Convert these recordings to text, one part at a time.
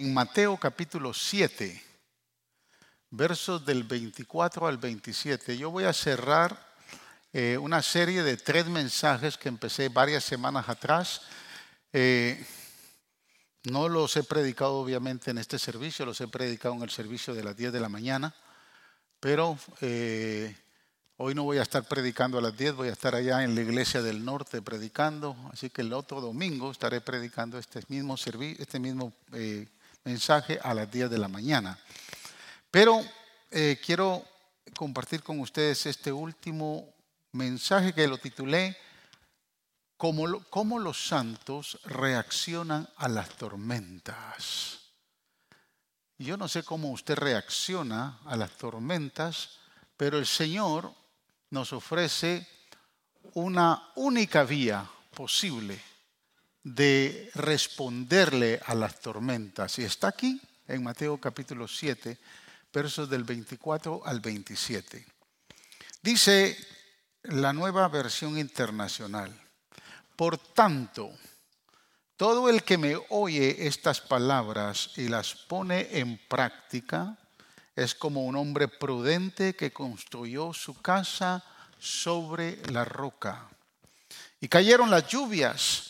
en Mateo capítulo 7, versos del 24 al 27. Yo voy a cerrar eh, una serie de tres mensajes que empecé varias semanas atrás. Eh, no los he predicado obviamente en este servicio, los he predicado en el servicio de las 10 de la mañana, pero eh, hoy no voy a estar predicando a las 10, voy a estar allá en la iglesia del norte predicando, así que el otro domingo estaré predicando este mismo, este mismo mensaje a las 10 de la mañana. Pero eh, quiero compartir con ustedes este último mensaje que lo titulé ¿Cómo, cómo los santos reaccionan a las tormentas. Yo no sé cómo usted reacciona a las tormentas, pero el Señor nos ofrece una única vía posible de responderle a las tormentas. Y está aquí en Mateo capítulo 7, versos del 24 al 27. Dice la nueva versión internacional, por tanto, todo el que me oye estas palabras y las pone en práctica es como un hombre prudente que construyó su casa sobre la roca. Y cayeron las lluvias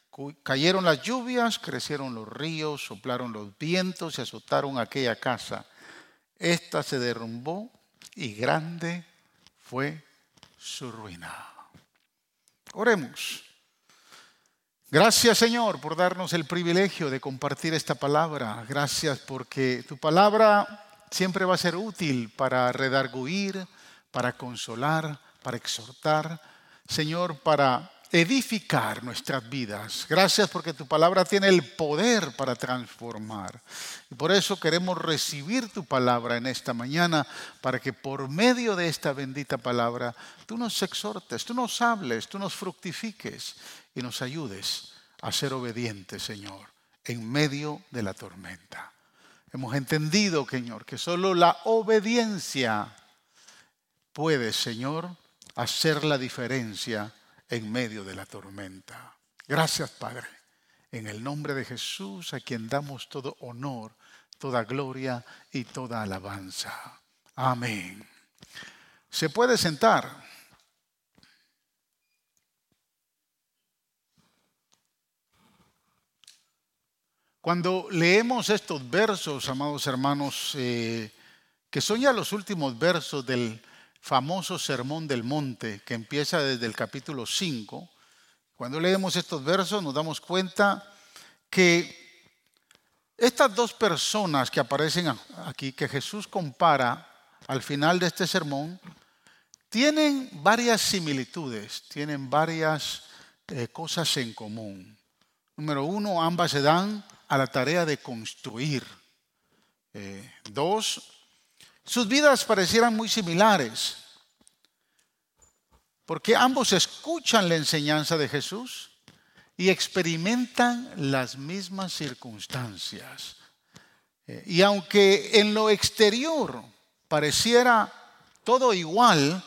Cayeron las lluvias, crecieron los ríos, soplaron los vientos y azotaron aquella casa. Esta se derrumbó y grande fue su ruina. Oremos. Gracias Señor por darnos el privilegio de compartir esta palabra. Gracias porque tu palabra siempre va a ser útil para redarguir, para consolar, para exhortar. Señor, para edificar nuestras vidas. Gracias porque tu palabra tiene el poder para transformar. Y por eso queremos recibir tu palabra en esta mañana para que por medio de esta bendita palabra tú nos exhortes, tú nos hables, tú nos fructifiques y nos ayudes a ser obedientes, Señor, en medio de la tormenta. Hemos entendido, Señor, que solo la obediencia puede, Señor, hacer la diferencia en medio de la tormenta. Gracias, Padre. En el nombre de Jesús, a quien damos todo honor, toda gloria y toda alabanza. Amén. Se puede sentar. Cuando leemos estos versos, amados hermanos, eh, que son ya los últimos versos del famoso Sermón del Monte que empieza desde el capítulo 5, cuando leemos estos versos nos damos cuenta que estas dos personas que aparecen aquí, que Jesús compara al final de este sermón, tienen varias similitudes, tienen varias eh, cosas en común. Número uno, ambas se dan a la tarea de construir. Eh, dos, sus vidas parecieran muy similares, porque ambos escuchan la enseñanza de Jesús y experimentan las mismas circunstancias. Eh, y aunque en lo exterior pareciera todo igual,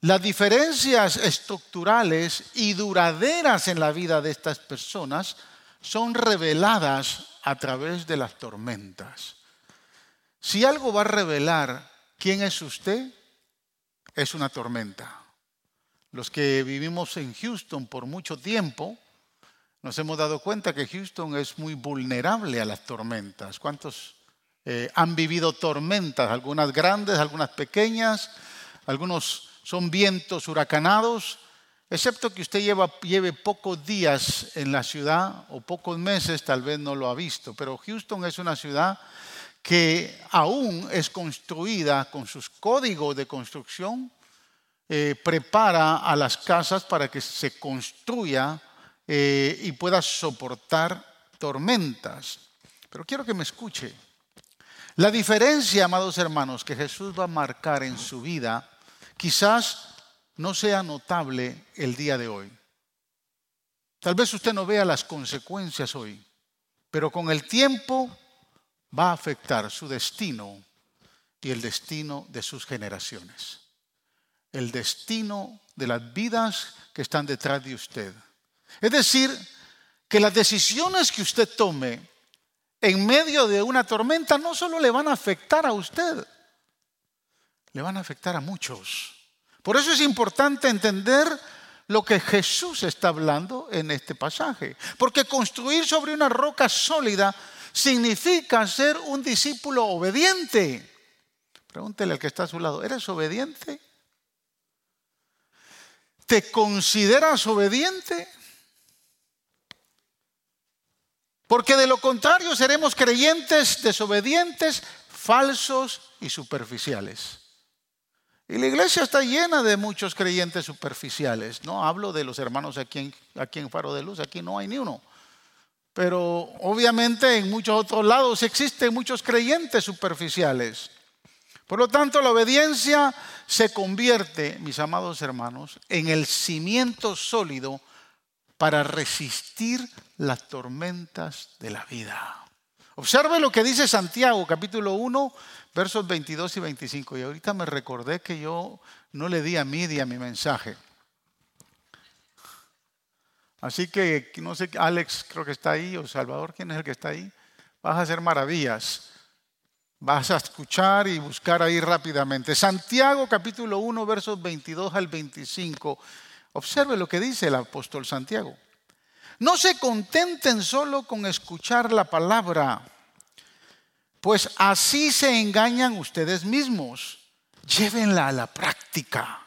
las diferencias estructurales y duraderas en la vida de estas personas son reveladas a través de las tormentas. Si algo va a revelar quién es usted, es una tormenta. Los que vivimos en Houston por mucho tiempo, nos hemos dado cuenta que Houston es muy vulnerable a las tormentas. ¿Cuántos eh, han vivido tormentas? Algunas grandes, algunas pequeñas, algunos son vientos huracanados, excepto que usted lleve pocos días en la ciudad o pocos meses, tal vez no lo ha visto, pero Houston es una ciudad que aún es construida con sus códigos de construcción, eh, prepara a las casas para que se construya eh, y pueda soportar tormentas. Pero quiero que me escuche. La diferencia, amados hermanos, que Jesús va a marcar en su vida, quizás no sea notable el día de hoy. Tal vez usted no vea las consecuencias hoy, pero con el tiempo va a afectar su destino y el destino de sus generaciones. El destino de las vidas que están detrás de usted. Es decir, que las decisiones que usted tome en medio de una tormenta no solo le van a afectar a usted, le van a afectar a muchos. Por eso es importante entender lo que Jesús está hablando en este pasaje. Porque construir sobre una roca sólida significa ser un discípulo obediente. Pregúntele al que está a su lado, ¿eres obediente? ¿Te consideras obediente? Porque de lo contrario seremos creyentes desobedientes, falsos y superficiales. Y la iglesia está llena de muchos creyentes superficiales. No hablo de los hermanos aquí en, aquí en Faro de Luz, aquí no hay ni uno. Pero obviamente en muchos otros lados existen muchos creyentes superficiales. Por lo tanto, la obediencia se convierte, mis amados hermanos, en el cimiento sólido para resistir las tormentas de la vida. Observe lo que dice Santiago, capítulo 1, versos 22 y 25. Y ahorita me recordé que yo no le di a Midia mi mensaje. Así que, no sé, Alex creo que está ahí, o Salvador, ¿quién es el que está ahí? Vas a hacer maravillas. Vas a escuchar y buscar ahí rápidamente. Santiago capítulo 1, versos 22 al 25. Observe lo que dice el apóstol Santiago. No se contenten solo con escuchar la palabra, pues así se engañan ustedes mismos. Llévenla a la práctica.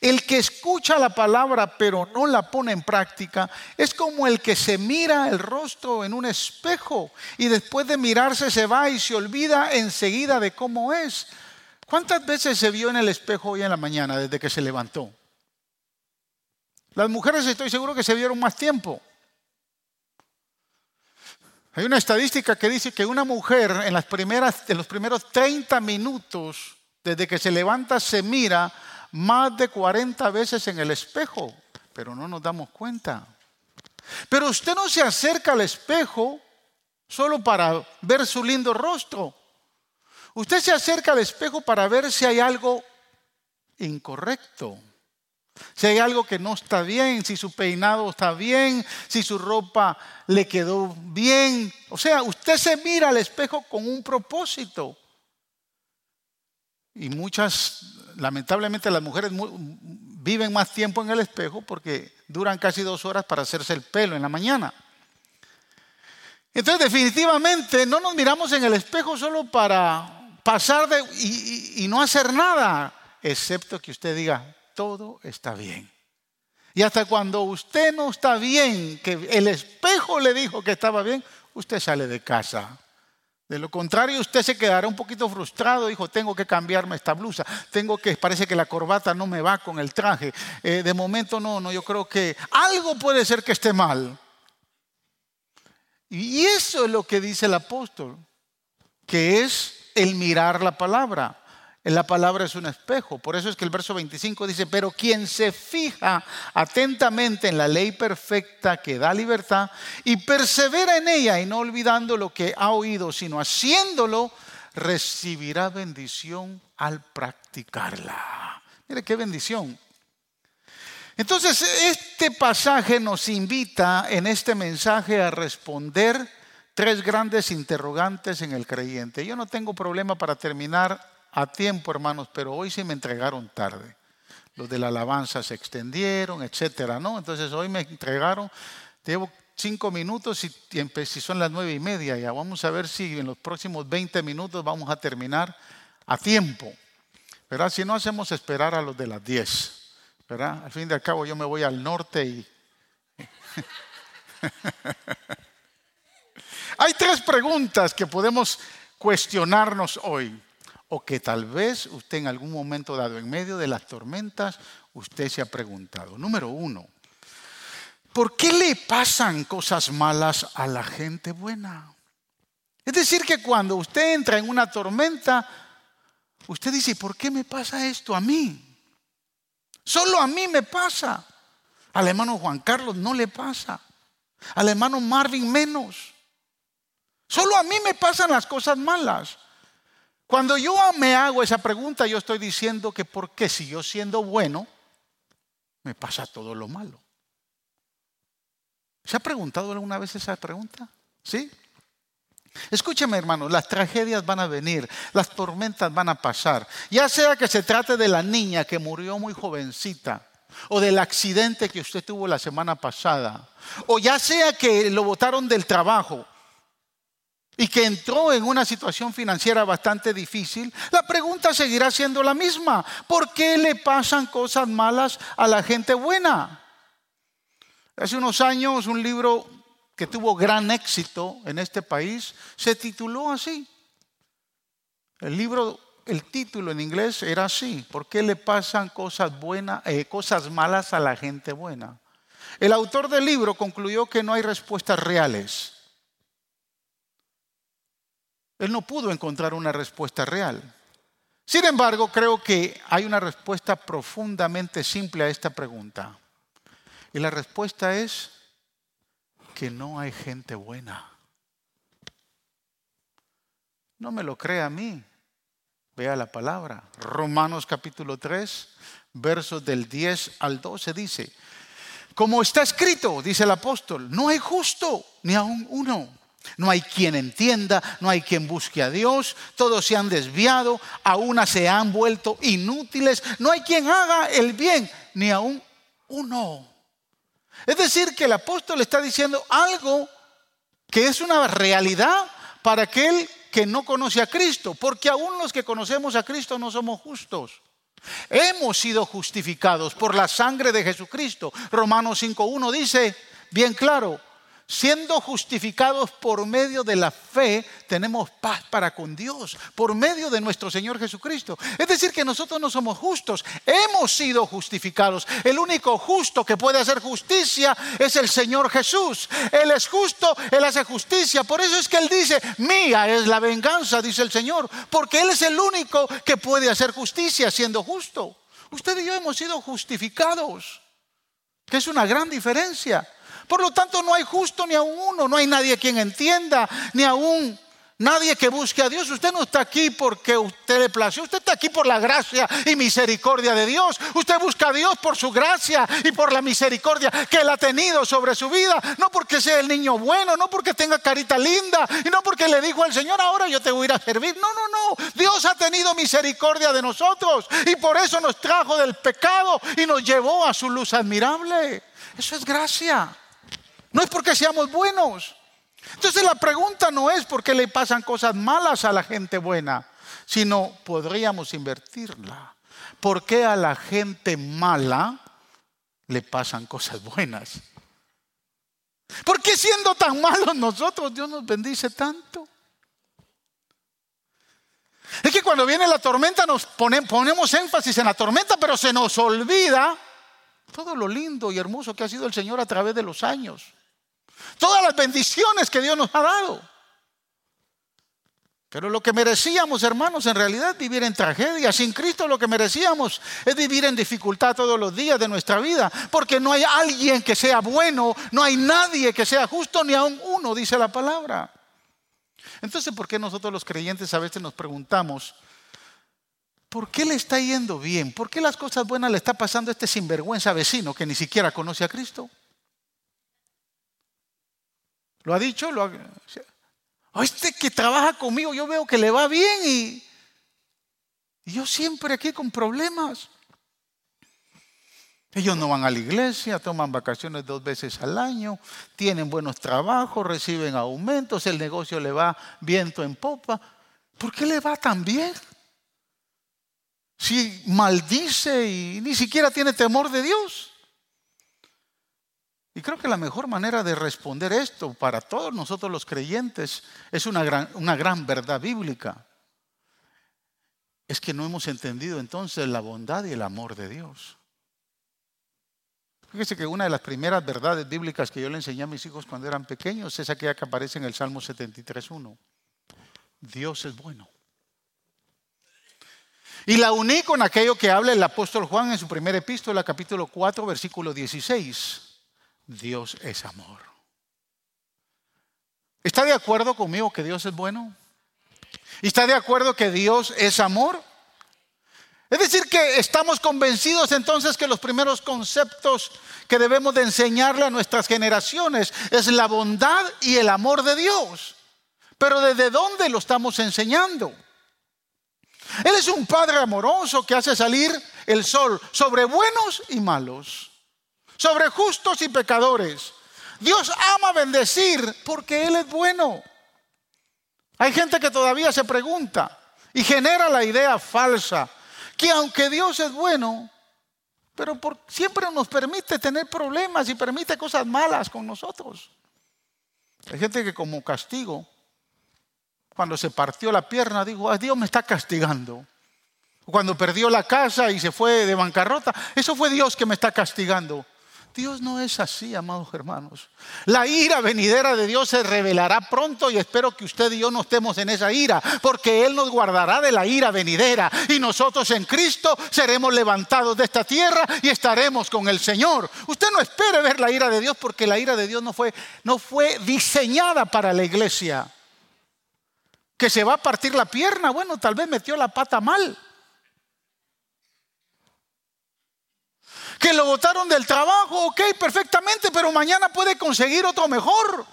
El que escucha la palabra pero no la pone en práctica es como el que se mira el rostro en un espejo y después de mirarse se va y se olvida enseguida de cómo es. ¿Cuántas veces se vio en el espejo hoy en la mañana desde que se levantó? Las mujeres estoy seguro que se vieron más tiempo. Hay una estadística que dice que una mujer en, en los primeros 30 minutos, desde que se levanta, se mira más de 40 veces en el espejo, pero no nos damos cuenta. Pero usted no se acerca al espejo solo para ver su lindo rostro. Usted se acerca al espejo para ver si hay algo incorrecto. Si hay algo que no está bien, si su peinado está bien, si su ropa le quedó bien. O sea, usted se mira al espejo con un propósito. Y muchas, lamentablemente las mujeres viven más tiempo en el espejo porque duran casi dos horas para hacerse el pelo en la mañana. Entonces definitivamente no nos miramos en el espejo solo para pasar de, y no hacer nada, excepto que usted diga, todo está bien. Y hasta cuando usted no está bien, que el espejo le dijo que estaba bien, usted sale de casa. De lo contrario, usted se quedará un poquito frustrado, dijo, tengo que cambiarme esta blusa, tengo que, parece que la corbata no me va con el traje. Eh, de momento no, no, yo creo que algo puede ser que esté mal. Y eso es lo que dice el apóstol, que es el mirar la palabra. La palabra es un espejo. Por eso es que el verso 25 dice, pero quien se fija atentamente en la ley perfecta que da libertad y persevera en ella y no olvidando lo que ha oído, sino haciéndolo, recibirá bendición al practicarla. Mire qué bendición. Entonces, este pasaje nos invita en este mensaje a responder tres grandes interrogantes en el creyente. Yo no tengo problema para terminar a tiempo, hermanos, pero hoy sí me entregaron tarde. Los de la alabanza se extendieron, etcétera, ¿no? Entonces hoy me entregaron, llevo cinco minutos y, si son las nueve y media ya. Vamos a ver si en los próximos 20 minutos vamos a terminar a tiempo. ¿Verdad? Si no hacemos esperar a los de las 10. ¿Verdad? Al fin y al cabo yo me voy al norte y... Hay tres preguntas que podemos cuestionarnos hoy o que tal vez usted en algún momento dado, en medio de las tormentas, usted se ha preguntado. Número uno, ¿por qué le pasan cosas malas a la gente buena? Es decir, que cuando usted entra en una tormenta, usted dice, ¿por qué me pasa esto a mí? Solo a mí me pasa. Al hermano Juan Carlos no le pasa. Al hermano Marvin menos. Solo a mí me pasan las cosas malas. Cuando yo me hago esa pregunta, yo estoy diciendo que por qué si yo siendo bueno, me pasa todo lo malo. ¿Se ha preguntado alguna vez esa pregunta? ¿Sí? Escúcheme, hermano, las tragedias van a venir, las tormentas van a pasar. Ya sea que se trate de la niña que murió muy jovencita, o del accidente que usted tuvo la semana pasada, o ya sea que lo botaron del trabajo y que entró en una situación financiera bastante difícil, la pregunta seguirá siendo la misma. ¿Por qué le pasan cosas malas a la gente buena? Hace unos años un libro que tuvo gran éxito en este país, se tituló así. El libro, el título en inglés era así, ¿por qué le pasan cosas buenas, eh, cosas malas a la gente buena? El autor del libro concluyó que no hay respuestas reales. Él no pudo encontrar una respuesta real. Sin embargo, creo que hay una respuesta profundamente simple a esta pregunta. Y la respuesta es que no hay gente buena. No me lo crea a mí. Vea la palabra. Romanos capítulo 3, versos del 10 al 12 dice, como está escrito, dice el apóstol, no hay justo ni aún uno. No hay quien entienda, no hay quien busque a Dios, todos se han desviado, a una se han vuelto inútiles, no hay quien haga el bien, ni aún uno. Es decir, que el apóstol está diciendo algo que es una realidad para aquel que no conoce a Cristo, porque aún los que conocemos a Cristo no somos justos. Hemos sido justificados por la sangre de Jesucristo. Romanos 5.1 dice bien claro, Siendo justificados por medio de la fe, tenemos paz para con Dios, por medio de nuestro Señor Jesucristo. Es decir, que nosotros no somos justos, hemos sido justificados. El único justo que puede hacer justicia es el Señor Jesús. Él es justo, Él hace justicia. Por eso es que Él dice, mía es la venganza, dice el Señor, porque Él es el único que puede hacer justicia siendo justo. Usted y yo hemos sido justificados, que es una gran diferencia. Por lo tanto, no hay justo ni a uno, no hay nadie quien entienda, ni aún nadie que busque a Dios. Usted no está aquí porque usted le plació, usted está aquí por la gracia y misericordia de Dios. Usted busca a Dios por su gracia y por la misericordia que Él ha tenido sobre su vida. No porque sea el niño bueno, no porque tenga carita linda y no porque le dijo al Señor, ahora yo te voy a ir a servir. No, no, no. Dios ha tenido misericordia de nosotros y por eso nos trajo del pecado y nos llevó a su luz admirable. Eso es gracia. No es porque seamos buenos. Entonces la pregunta no es por qué le pasan cosas malas a la gente buena, sino podríamos invertirla. ¿Por qué a la gente mala le pasan cosas buenas? ¿Por qué siendo tan malos nosotros Dios nos bendice tanto? Es que cuando viene la tormenta nos ponemos énfasis en la tormenta, pero se nos olvida todo lo lindo y hermoso que ha sido el Señor a través de los años todas las bendiciones que Dios nos ha dado. Pero lo que merecíamos, hermanos, en realidad vivir en tragedia. Sin Cristo lo que merecíamos es vivir en dificultad todos los días de nuestra vida. Porque no hay alguien que sea bueno, no hay nadie que sea justo, ni aun uno, dice la palabra. Entonces, ¿por qué nosotros los creyentes a veces nos preguntamos, ¿por qué le está yendo bien? ¿Por qué las cosas buenas le está pasando a este sinvergüenza vecino que ni siquiera conoce a Cristo? ¿Lo ha dicho? ¿Lo Este que trabaja conmigo, yo veo que le va bien y yo siempre aquí con problemas. Ellos no van a la iglesia, toman vacaciones dos veces al año, tienen buenos trabajos, reciben aumentos, el negocio le va viento en popa. ¿Por qué le va tan bien? Si maldice y ni siquiera tiene temor de Dios. Y creo que la mejor manera de responder esto para todos nosotros los creyentes es una gran, una gran verdad bíblica. Es que no hemos entendido entonces la bondad y el amor de Dios. Fíjese que una de las primeras verdades bíblicas que yo le enseñé a mis hijos cuando eran pequeños es aquella que aparece en el Salmo 73.1. Dios es bueno. Y la uní con aquello que habla el apóstol Juan en su primera epístola, capítulo 4, versículo 16. Dios es amor. ¿Está de acuerdo conmigo que Dios es bueno? ¿Y está de acuerdo que Dios es amor? Es decir, que estamos convencidos entonces que los primeros conceptos que debemos de enseñarle a nuestras generaciones es la bondad y el amor de Dios. Pero ¿desde dónde lo estamos enseñando? Él es un Padre amoroso que hace salir el sol sobre buenos y malos, sobre justos y pecadores. Dios ama bendecir porque Él es bueno. Hay gente que todavía se pregunta y genera la idea falsa que aunque Dios es bueno, pero siempre nos permite tener problemas y permite cosas malas con nosotros. Hay gente que como castigo, cuando se partió la pierna, dijo, Dios me está castigando. Cuando perdió la casa y se fue de bancarrota, eso fue Dios que me está castigando. Dios no es así, amados hermanos. La ira venidera de Dios se revelará pronto y espero que usted y yo no estemos en esa ira, porque Él nos guardará de la ira venidera y nosotros en Cristo seremos levantados de esta tierra y estaremos con el Señor. Usted no espere ver la ira de Dios porque la ira de Dios no fue, no fue diseñada para la iglesia. Que se va a partir la pierna, bueno, tal vez metió la pata mal. Que lo botaron del trabajo, ok, perfectamente, pero mañana puede conseguir otro mejor.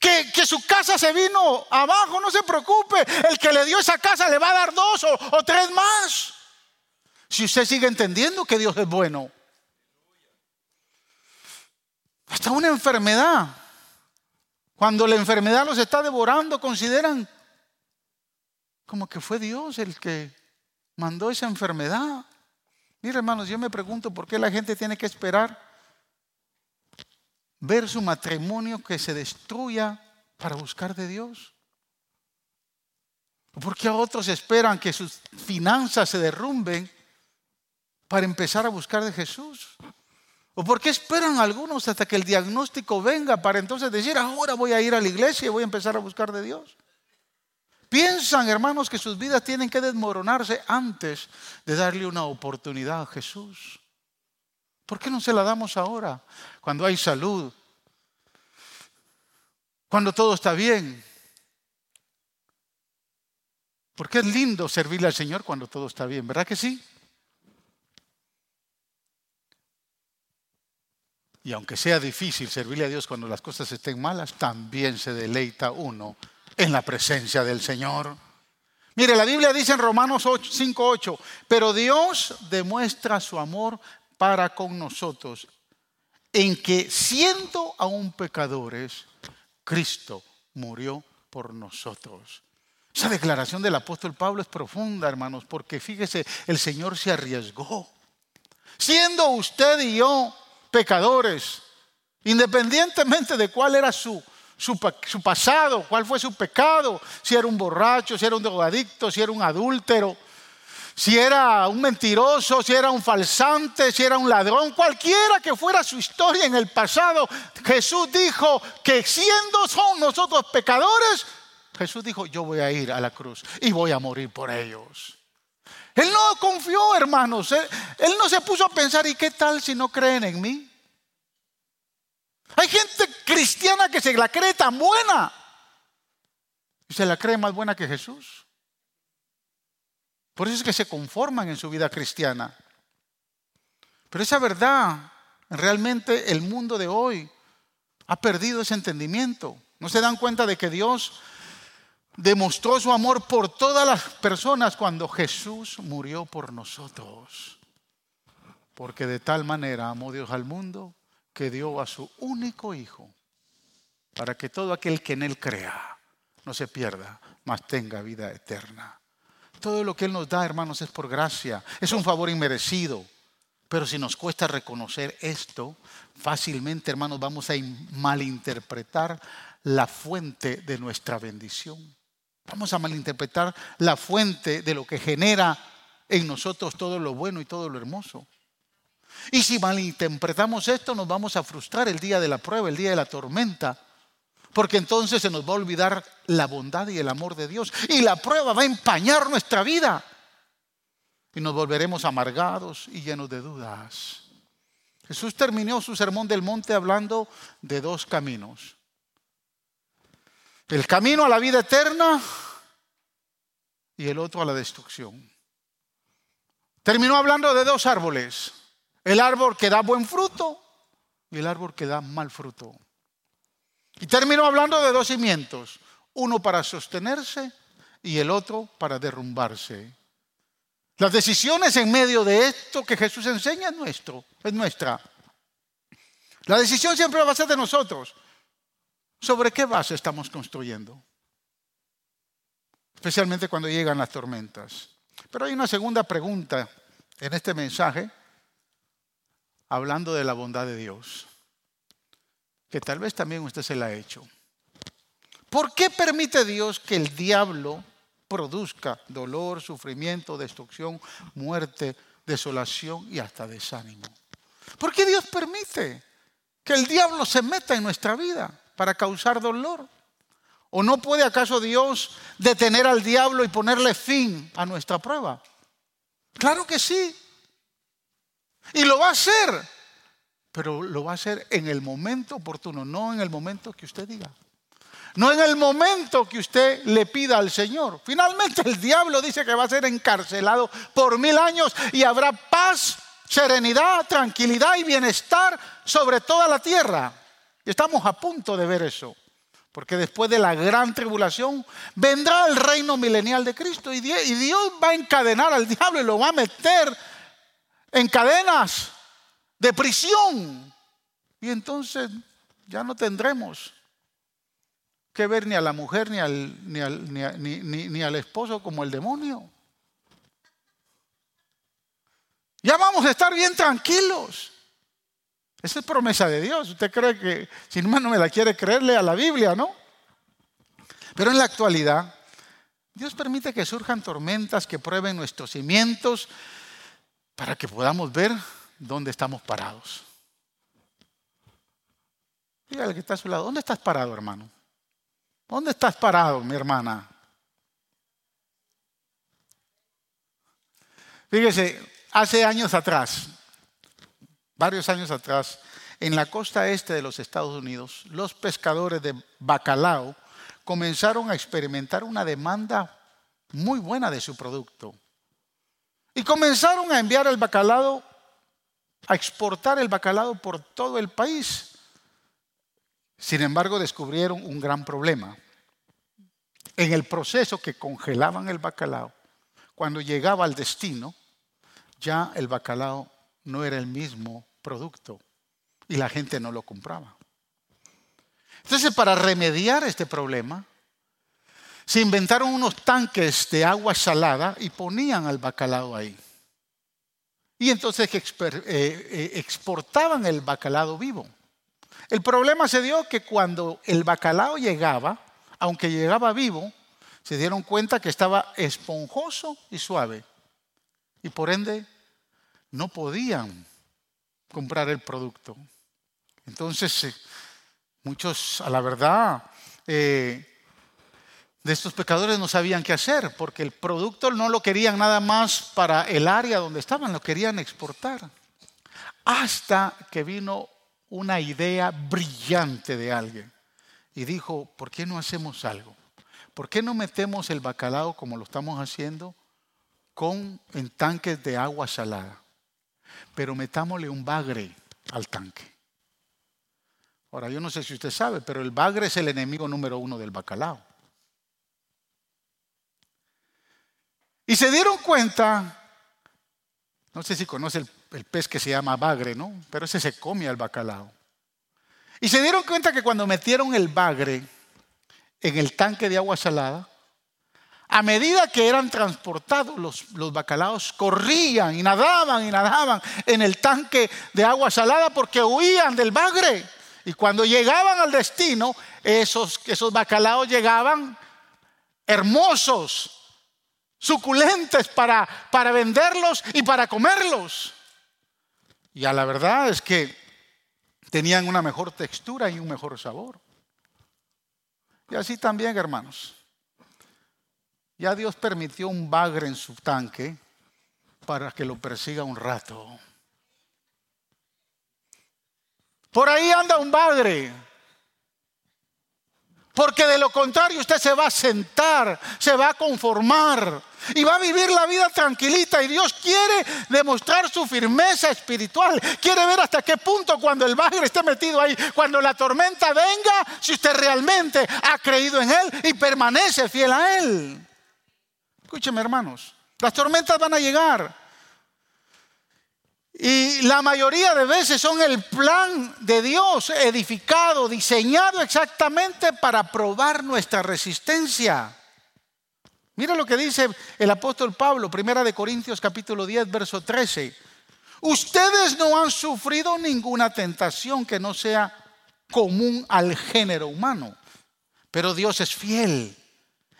Que, su casa se vino abajo, no se preocupe, el que le dio esa casa le va a dar dos o, o tres más. Si usted sigue entendiendo que Dios es bueno. Hasta una enfermedad. Cuando la enfermedad los está devorando, consideran como que fue Dios el que mandó esa enfermedad. Mira, hermanos, yo me pregunto por qué la gente tiene que esperar ver su matrimonio que se destruya para buscar de Dios. ¿Por qué otros esperan que sus finanzas se derrumben para empezar a buscar de Jesús? ¿O por qué esperan algunos hasta que el diagnóstico venga para entonces decir, ahora voy a ir a la iglesia y voy a empezar a buscar de Dios? Piensan, hermanos, que sus vidas tienen que desmoronarse antes de darle una oportunidad a Jesús. ¿Por qué no se la damos ahora? Cuando hay salud, cuando todo está bien. Porque es lindo servirle al Señor cuando todo está bien, ¿verdad que sí? Y aunque sea difícil servirle a Dios cuando las cosas estén malas, también se deleita uno en la presencia del Señor. Mire, la Biblia dice en Romanos 5.8, pero Dios demuestra su amor para con nosotros en que siendo aún pecadores, Cristo murió por nosotros. Esa declaración del apóstol Pablo es profunda, hermanos, porque fíjese, el Señor se arriesgó. Siendo usted y yo pecadores, independientemente de cuál era su pasado, cuál fue su pecado, si era un borracho, si era un drogadicto, si era un adúltero, si era un mentiroso, si era un falsante, si era un ladrón, cualquiera que fuera su historia en el pasado, Jesús dijo que siendo son nosotros pecadores, Jesús dijo, yo voy a ir a la cruz y voy a morir por ellos. Él no confió, hermanos, él, él no se puso a pensar, ¿y qué tal si no creen en mí? Hay gente cristiana que se la cree tan buena y se la cree más buena que Jesús. Por eso es que se conforman en su vida cristiana. Pero esa verdad, realmente el mundo de hoy ha perdido ese entendimiento. No se dan cuenta de que Dios demostró su amor por todas las personas cuando Jesús murió por nosotros. Porque de tal manera amó Dios al mundo que dio a su único Hijo, para que todo aquel que en Él crea no se pierda, mas tenga vida eterna. Todo lo que Él nos da, hermanos, es por gracia, es un favor inmerecido. Pero si nos cuesta reconocer esto, fácilmente, hermanos, vamos a malinterpretar la fuente de nuestra bendición. Vamos a malinterpretar la fuente de lo que genera en nosotros todo lo bueno y todo lo hermoso. Y si malinterpretamos esto, nos vamos a frustrar el día de la prueba, el día de la tormenta. Porque entonces se nos va a olvidar la bondad y el amor de Dios. Y la prueba va a empañar nuestra vida. Y nos volveremos amargados y llenos de dudas. Jesús terminó su sermón del monte hablando de dos caminos. El camino a la vida eterna y el otro a la destrucción. Terminó hablando de dos árboles. El árbol que da buen fruto y el árbol que da mal fruto. Y terminó hablando de dos cimientos, uno para sostenerse y el otro para derrumbarse. Las decisiones en medio de esto que Jesús enseña es nuestro, es nuestra. La decisión siempre va a ser de nosotros. ¿Sobre qué base estamos construyendo? Especialmente cuando llegan las tormentas. Pero hay una segunda pregunta en este mensaje, hablando de la bondad de Dios, que tal vez también usted se la ha hecho. ¿Por qué permite Dios que el diablo produzca dolor, sufrimiento, destrucción, muerte, desolación y hasta desánimo? ¿Por qué Dios permite que el diablo se meta en nuestra vida para causar dolor? ¿O no puede acaso Dios detener al diablo y ponerle fin a nuestra prueba? Claro que sí. Y lo va a hacer. Pero lo va a hacer en el momento oportuno, no en el momento que usted diga. No en el momento que usted le pida al Señor. Finalmente el diablo dice que va a ser encarcelado por mil años y habrá paz, serenidad, tranquilidad y bienestar sobre toda la tierra. Estamos a punto de ver eso. Porque después de la gran tribulación vendrá el reino milenial de Cristo y Dios va a encadenar al diablo y lo va a meter en cadenas de prisión. Y entonces ya no tendremos que ver ni a la mujer ni al, ni al, ni al esposo como el demonio. Ya vamos a estar bien tranquilos. Esa es promesa de Dios. Usted cree que, si no me la quiere creerle a la Biblia, ¿no? Pero en la actualidad, Dios permite que surjan tormentas que prueben nuestros cimientos para que podamos ver dónde estamos parados. Dígale que está a su lado, ¿dónde estás parado, hermano? ¿Dónde estás parado, mi hermana? Fíjese, hace años atrás, varios años atrás, en la costa este de los Estados Unidos, los pescadores de bacalao comenzaron a experimentar una demanda muy buena de su producto. Y comenzaron a enviar el bacalao, a exportar el bacalao por todo el país. Sin embargo, descubrieron un gran problema. En el proceso que congelaban el bacalao, cuando llegaba al destino, ya el bacalao no era el mismo producto y la gente no lo compraba. Entonces, para remediar este problema, se inventaron unos tanques de agua salada y ponían al bacalao ahí. Y entonces eh, eh, exportaban el bacalao vivo. El problema se dio que cuando el bacalao llegaba, aunque llegaba vivo, se dieron cuenta que estaba esponjoso y suave. Y por ende, no podían comprar el producto. Entonces, eh, muchos, a la verdad, de estos pecadores no sabían qué hacer, porque el producto no lo querían nada más para el área donde estaban, lo querían exportar. Hasta que vino una idea brillante de alguien y dijo, ¿por qué no hacemos algo? ¿Por qué no metemos el bacalao como lo estamos haciendo con en tanques de agua salada? pero metámosle un bagre al tanque. Ahora, yo no sé si usted sabe, pero el bagre es el enemigo número uno del bacalao. Y se dieron cuenta, no sé si conoce el, pez que se llama bagre, ¿no? Pero ese se come al bacalao. Y se dieron cuenta que cuando metieron el bagre en el tanque de agua salada, a medida que eran transportados, los, los, bacalaos corrían y nadaban y nadaban en el tanque de agua salada porque huían del bagre. Y cuando llegaban al destino, esos, esos bacalaos llegaban hermosos, suculentes para, para venderlos y para comerlos. Y a la verdad es que tenían una mejor textura y un mejor sabor. Y así también, hermanos. Ya Dios permitió un bagre en su tanque para que lo persiga un rato. Por ahí anda un bagre. Porque de lo contrario usted se va a sentar, se va a conformar y va a vivir la vida tranquilita. Y Dios quiere demostrar su firmeza espiritual. Quiere ver hasta qué punto cuando el bagre esté metido ahí, cuando la tormenta venga, si usted realmente ha creído en Él y permanece fiel a Él. Escúcheme hermanos, las tormentas van a llegar. Y la mayoría de veces son el plan de Dios edificado, diseñado exactamente para probar nuestra resistencia. Mira lo que dice el apóstol Pablo, primera de Corintios capítulo 10, verso 13. Ustedes no han sufrido ninguna tentación que no sea común al género humano, pero Dios es fiel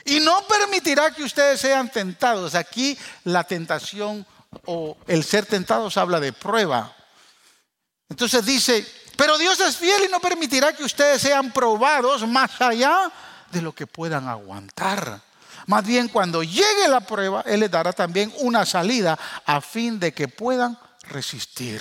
y no permitirá que ustedes sean tentados. Aquí la tentación o el ser tentados habla de prueba. Entonces dice, pero Dios es fiel y no permitirá que ustedes sean probados más allá de lo que puedan aguantar. Más bien cuando llegue la prueba, Él les dará también una salida a fin de que puedan resistir.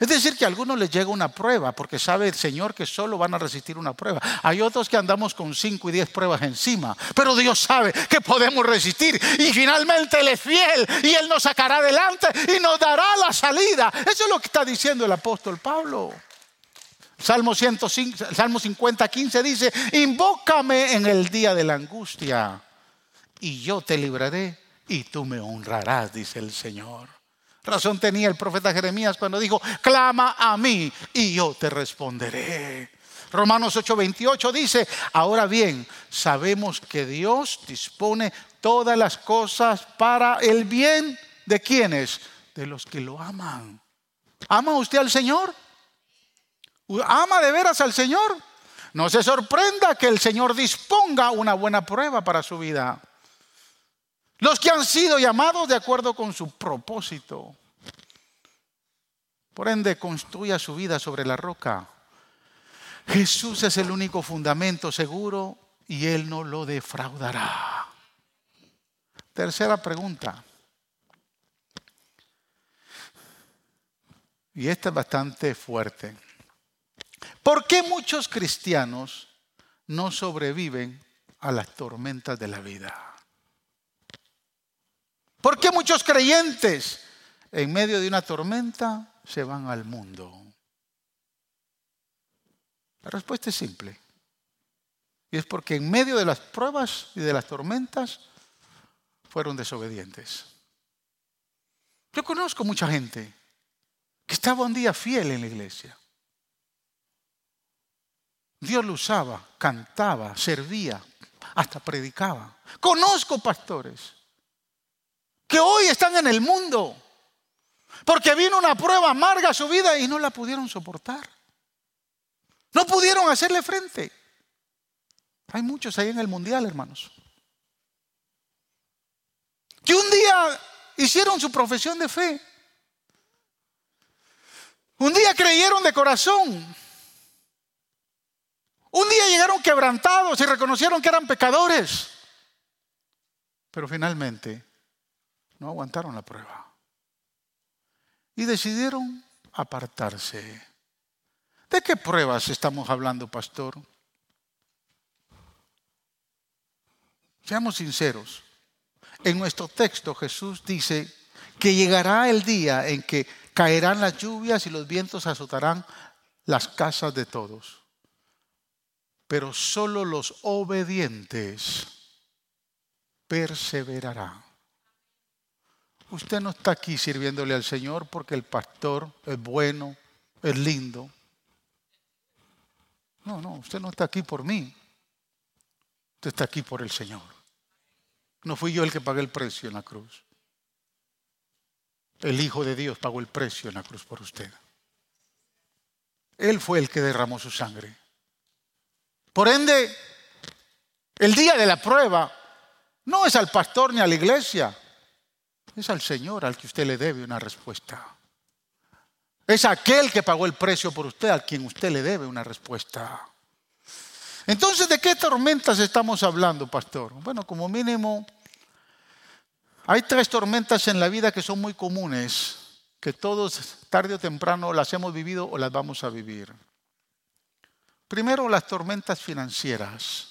Es decir, que a algunos les llega una prueba, porque sabe el Señor que solo van a resistir una prueba. Hay otros que andamos con cinco y diez pruebas encima, pero Dios sabe que podemos resistir y finalmente Él es fiel y Él nos sacará adelante y nos dará la salida. Eso es lo que está diciendo el apóstol Pablo. Salmo, 105, Salmo 50, 15 dice, invócame en el día de la angustia y yo te libraré y tú me honrarás, dice el Señor. Razón tenía el profeta Jeremías cuando dijo, clama a mí y yo te responderé. Romanos 8:28 dice, ahora bien, sabemos que Dios dispone todas las cosas para el bien de quienes, de los que lo aman. ¿Ama usted al Señor? ¿Ama de veras al Señor? No se sorprenda que el Señor disponga una buena prueba para su vida. Los que han sido llamados de acuerdo con su propósito. Por ende, construya su vida sobre la roca. Jesús es el único fundamento seguro y Él no lo defraudará. Tercera pregunta. Y esta es bastante fuerte. ¿Por qué muchos cristianos no sobreviven a las tormentas de la vida? ¿Por qué muchos creyentes en medio de una tormenta se van al mundo? La respuesta es simple. Y es porque en medio de las pruebas y de las tormentas fueron desobedientes. Yo conozco mucha gente que estaba un día fiel en la iglesia. Dios lo usaba, cantaba, servía, hasta predicaba. Conozco pastores que hoy están en el mundo. Porque vino una prueba amarga a su vida y no la pudieron soportar. No pudieron hacerle frente. Hay muchos ahí en el mundial, hermanos. Que un día hicieron su profesión de fe. Un día creyeron de corazón. Un día llegaron quebrantados y reconocieron que eran pecadores. Pero finalmente no aguantaron la prueba. Y decidieron apartarse. ¿De qué pruebas estamos hablando, pastor? Seamos sinceros. En nuestro texto Jesús dice que llegará el día en que caerán las lluvias y los vientos azotarán las casas de todos. Pero solo los obedientes perseverarán. Usted no está aquí sirviéndole al Señor porque el pastor es bueno, es lindo. No, no, usted no está aquí por mí. Usted está aquí por el Señor. No fui yo el que pagué el precio en la cruz. El Hijo de Dios pagó el precio en la cruz por usted. Él fue el que derramó su sangre. Por ende, el día de la prueba no es al pastor ni a la iglesia, es al Señor al que usted le debe una respuesta. Es aquel que pagó el precio por usted al quien usted le debe una respuesta. Entonces, ¿de qué tormentas estamos hablando, pastor? Bueno, como mínimo, hay tres tormentas en la vida que son muy comunes, que todos tarde o temprano las hemos vivido o las vamos a vivir. Primero, las tormentas financieras.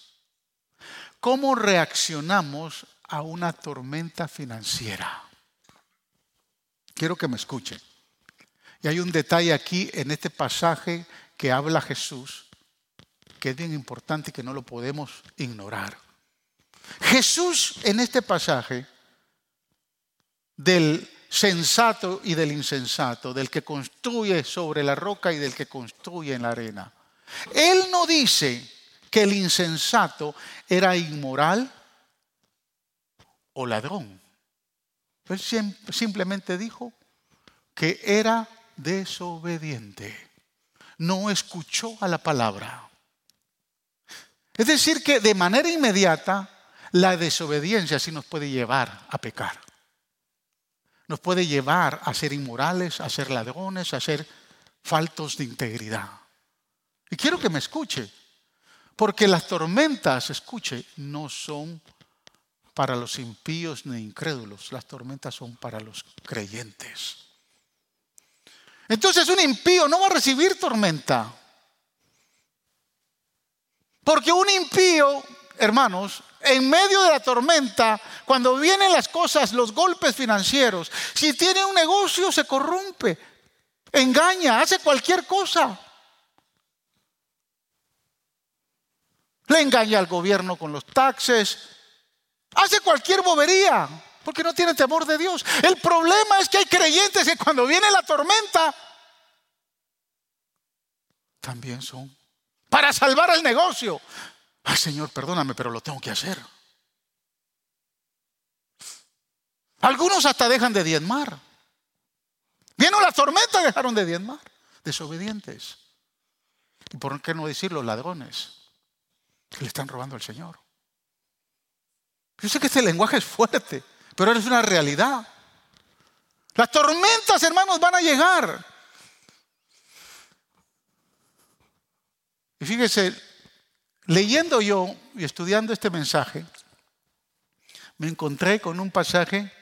¿Cómo reaccionamos a una tormenta financiera? Quiero que me escuchen. Y hay un detalle aquí en este pasaje que habla Jesús, que es bien importante y que no lo podemos ignorar. Jesús en este pasaje del sensato y del insensato, del que construye sobre la roca y del que construye en la arena. Él no dice que el insensato era inmoral o ladrón. Él simplemente dijo que era desobediente. No escuchó a la palabra. Es decir, que de manera inmediata la desobediencia sí nos puede llevar a pecar. Nos puede llevar a ser inmorales, a ser ladrones, a ser faltos de integridad. Y quiero que me escuche, porque las tormentas, escuche, no son para los impíos ni incrédulos, las tormentas son para los creyentes. Entonces un impío no va a recibir tormenta. Porque un impío, hermanos, en medio de la tormenta, cuando vienen las cosas, los golpes financieros, si tiene un negocio se corrompe, engaña, hace cualquier cosa. Le engaña al gobierno con los taxes, hace cualquier bobería, porque no tiene temor de Dios. El problema es que hay creyentes que cuando viene la tormenta, también son para salvar el negocio. Ay, Señor, perdóname, pero lo tengo que hacer. Algunos hasta dejan de diezmar. Vieron la tormenta, dejaron de diezmar. Desobedientes. ¿Y por qué no decir los ladrones que le están robando al Señor? Yo sé que este lenguaje es fuerte, pero es una realidad. Las tormentas, hermanos, van a llegar. Y fíjese, Leyendo yo y estudiando este mensaje, me encontré con un pasaje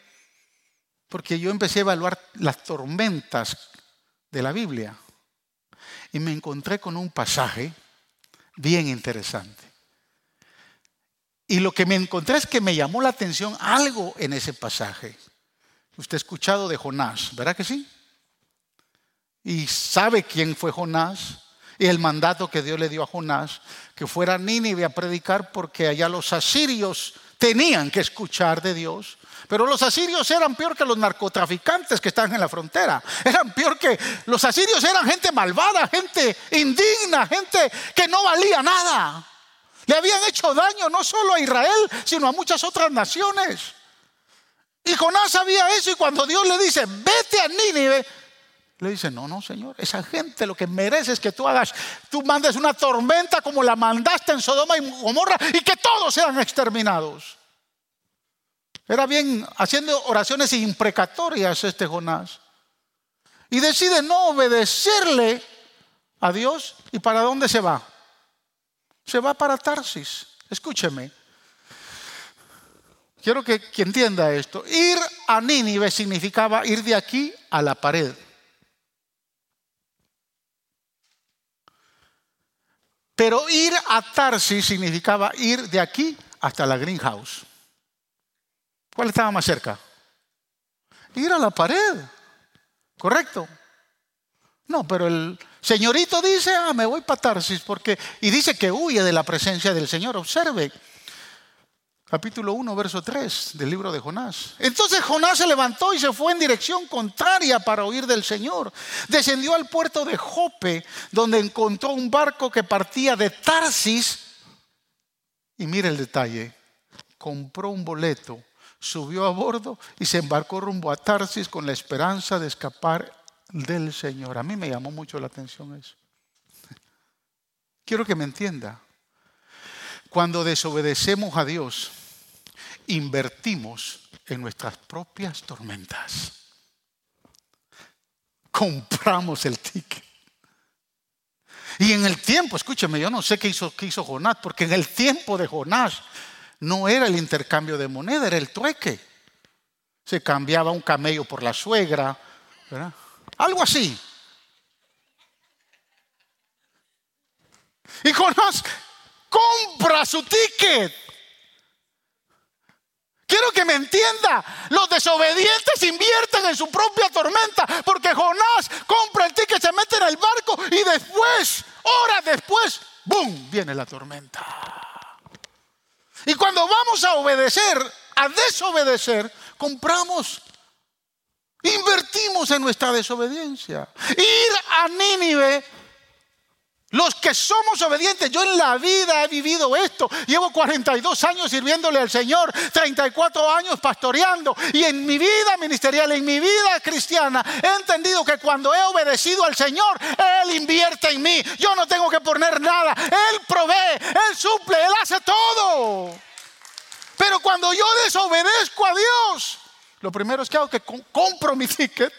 porque yo empecé a evaluar las tormentas de la Biblia y me encontré con un pasaje bien interesante. Y lo que me encontré es que me llamó la atención algo en ese pasaje. Usted ha escuchado de Jonás, ¿verdad que sí? Y sabe quién fue Jonás y el mandato que Dios le dio a Jonás, que fuera a Nínive a predicar porque allá los asirios tenían que escuchar de Dios. Pero los asirios eran peor que los narcotraficantes que están en la frontera. Eran peor que los asirios eran gente malvada, gente indigna, gente que no valía nada. Le habían hecho daño no solo a Israel, sino a muchas otras naciones. Y Jonás sabía eso y cuando Dios le dice, vete a Nínive, le dice, no, no, Señor, esa gente lo que merece es que tú hagas, tú mandes una tormenta como la mandaste en Sodoma y Gomorra y que todos sean exterminados. Era bien haciendo oraciones imprecatorias este Jonás. Y decide no obedecerle a Dios. ¿Y para dónde se va? Se va para Tarsis. Escúcheme. Quiero que, que entienda esto. Ir a Nínive significaba ir de aquí a la pared. Pero ir a Tarsis significaba ir de aquí hasta la greenhouse. ¿Cuál estaba más cerca? Ir a la pared. ¿Correcto? No, pero el señorito dice, ah, me voy para Tarsis porque... Y dice que huye de la presencia del Señor. Observe, capítulo 1, verso 3 del libro de Jonás. Entonces Jonás se levantó y se fue en dirección contraria para huir del Señor. Descendió al puerto de Jope, donde encontró un barco que partía de Tarsis. Y mire el detalle, compró un boleto, subió a bordo y se embarcó rumbo a Tarsis con la esperanza de escapar del Señor. A mí me llamó mucho la atención eso. Quiero que me entienda. Cuando desobedecemos a Dios, invertimos en nuestras propias tormentas. Compramos el ticket. Y en el tiempo, escúcheme, yo no sé qué hizo, qué hizo Jonás, porque en el tiempo de Jonás no era el intercambio de moneda, era el trueque. Se cambiaba un camello por la suegra, ¿verdad? Algo así. Y Jonás compra su ticket. Quiero que me entienda, los desobedientes invierten en su propia tormenta porque Jonás compra el ticket, se mete en el barco y después, horas después, ¡boom! viene la tormenta. Y cuando vamos a obedecer, a desobedecer, compramos, invertimos en nuestra desobediencia. Ir a Nínive los que somos obedientes, yo en la vida he vivido esto. Llevo 42 años sirviéndole al Señor, 34 años pastoreando. Y en mi vida ministerial, en mi vida cristiana, he entendido que cuando he obedecido al Señor, Él invierte en mí. Yo no tengo que poner nada. Él provee, Él suple, Él hace todo. Pero cuando yo desobedezco a Dios, lo primero es que hago que compro mi ticket,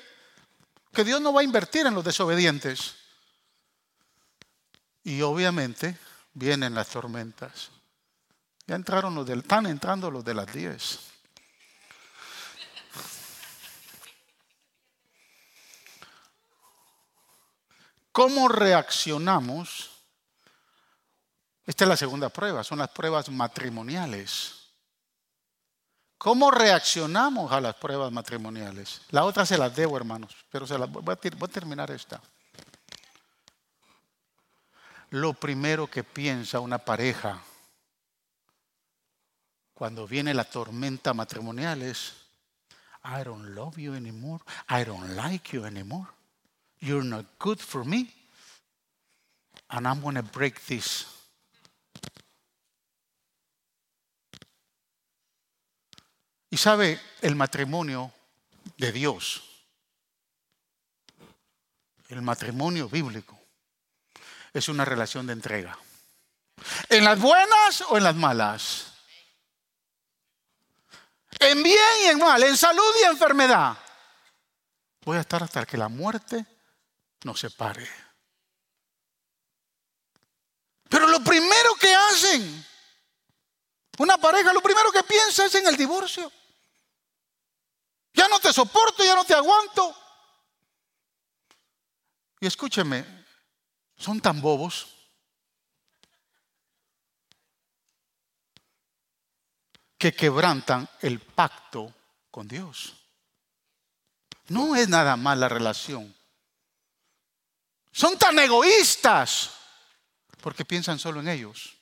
que Dios no va a invertir en los desobedientes. Y obviamente vienen las tormentas. Ya entraron los del, están entrando los de las 10. ¿Cómo reaccionamos? Esta es la segunda prueba, son las pruebas matrimoniales. ¿Cómo reaccionamos a las pruebas matrimoniales? La otra se las debo, hermanos, pero se las, voy a terminar esta lo primero que piensa una pareja cuando viene la tormenta matrimonial es, I don't love you anymore, I don't like you anymore, you're not good for me, and I'm going to break this. Y sabe, el matrimonio de Dios, el matrimonio bíblico, es una relación de entrega. ¿En las buenas o en las malas? En bien y en mal, en salud y enfermedad. Voy a estar hasta que la muerte nos separe. Pero lo primero que hacen una pareja, lo primero que piensa es en el divorcio. No te soporto, ya no te aguanto. Y escúcheme, son tan bobos que quebrantan el pacto con Dios. No es nada más la relación. Son tan egoístas porque piensan solo en ellos.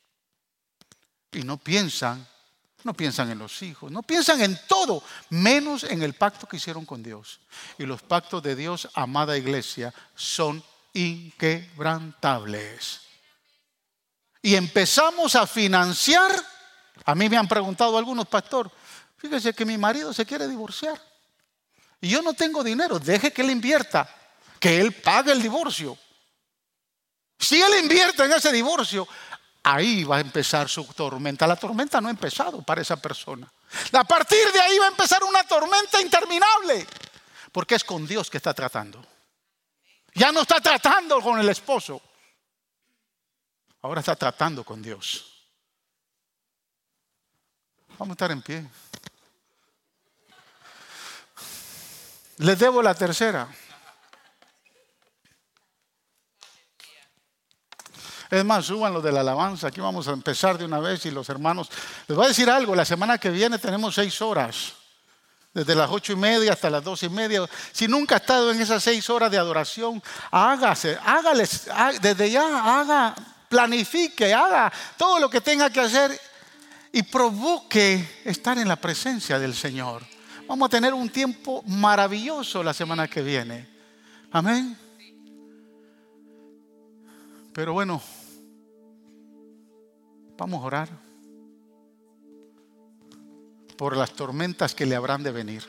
Y no piensan, no piensan en los hijos, no piensan en todo, menos en el pacto que hicieron con Dios. Y los pactos de Dios, amada iglesia, son inquebrantables. Y empezamos a financiar. A mí me han preguntado algunos pastores, fíjese que mi marido se quiere divorciar. Y yo no tengo dinero, deje que él invierta, que él pague el divorcio. Si él invierte en ese divorcio, ahí va a empezar su tormenta. La tormenta no ha empezado para esa persona. A partir de ahí va a empezar una tormenta interminable, porque es con Dios que está tratando. Ya no está tratando con el esposo. Ahora está tratando con Dios. Vamos a estar en pie. Les debo la tercera. Es más, suban lo de la alabanza. Aquí vamos a empezar de una vez y los hermanos. Les voy a decir algo. La semana que viene tenemos seis horas desde las ocho y media hasta las doce y media. Si nunca ha estado en esas seis horas de adoración, hágase, hágales, desde ya haga, planifique, haga todo lo que tenga que hacer y provoque estar en la presencia del Señor. Vamos a tener un tiempo maravilloso la semana que viene. Amén. Pero bueno, vamos a orar por las tormentas que le habrán de venir.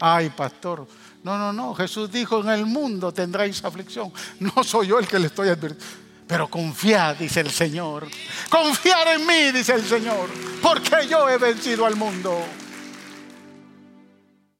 Ay, pastor. No, no, no. Jesús dijo, en el mundo tendréis aflicción. No soy yo el que le estoy advirtiendo. Pero confiad, dice el Señor. Confiar en mí, dice el Señor. Porque yo he vencido al mundo.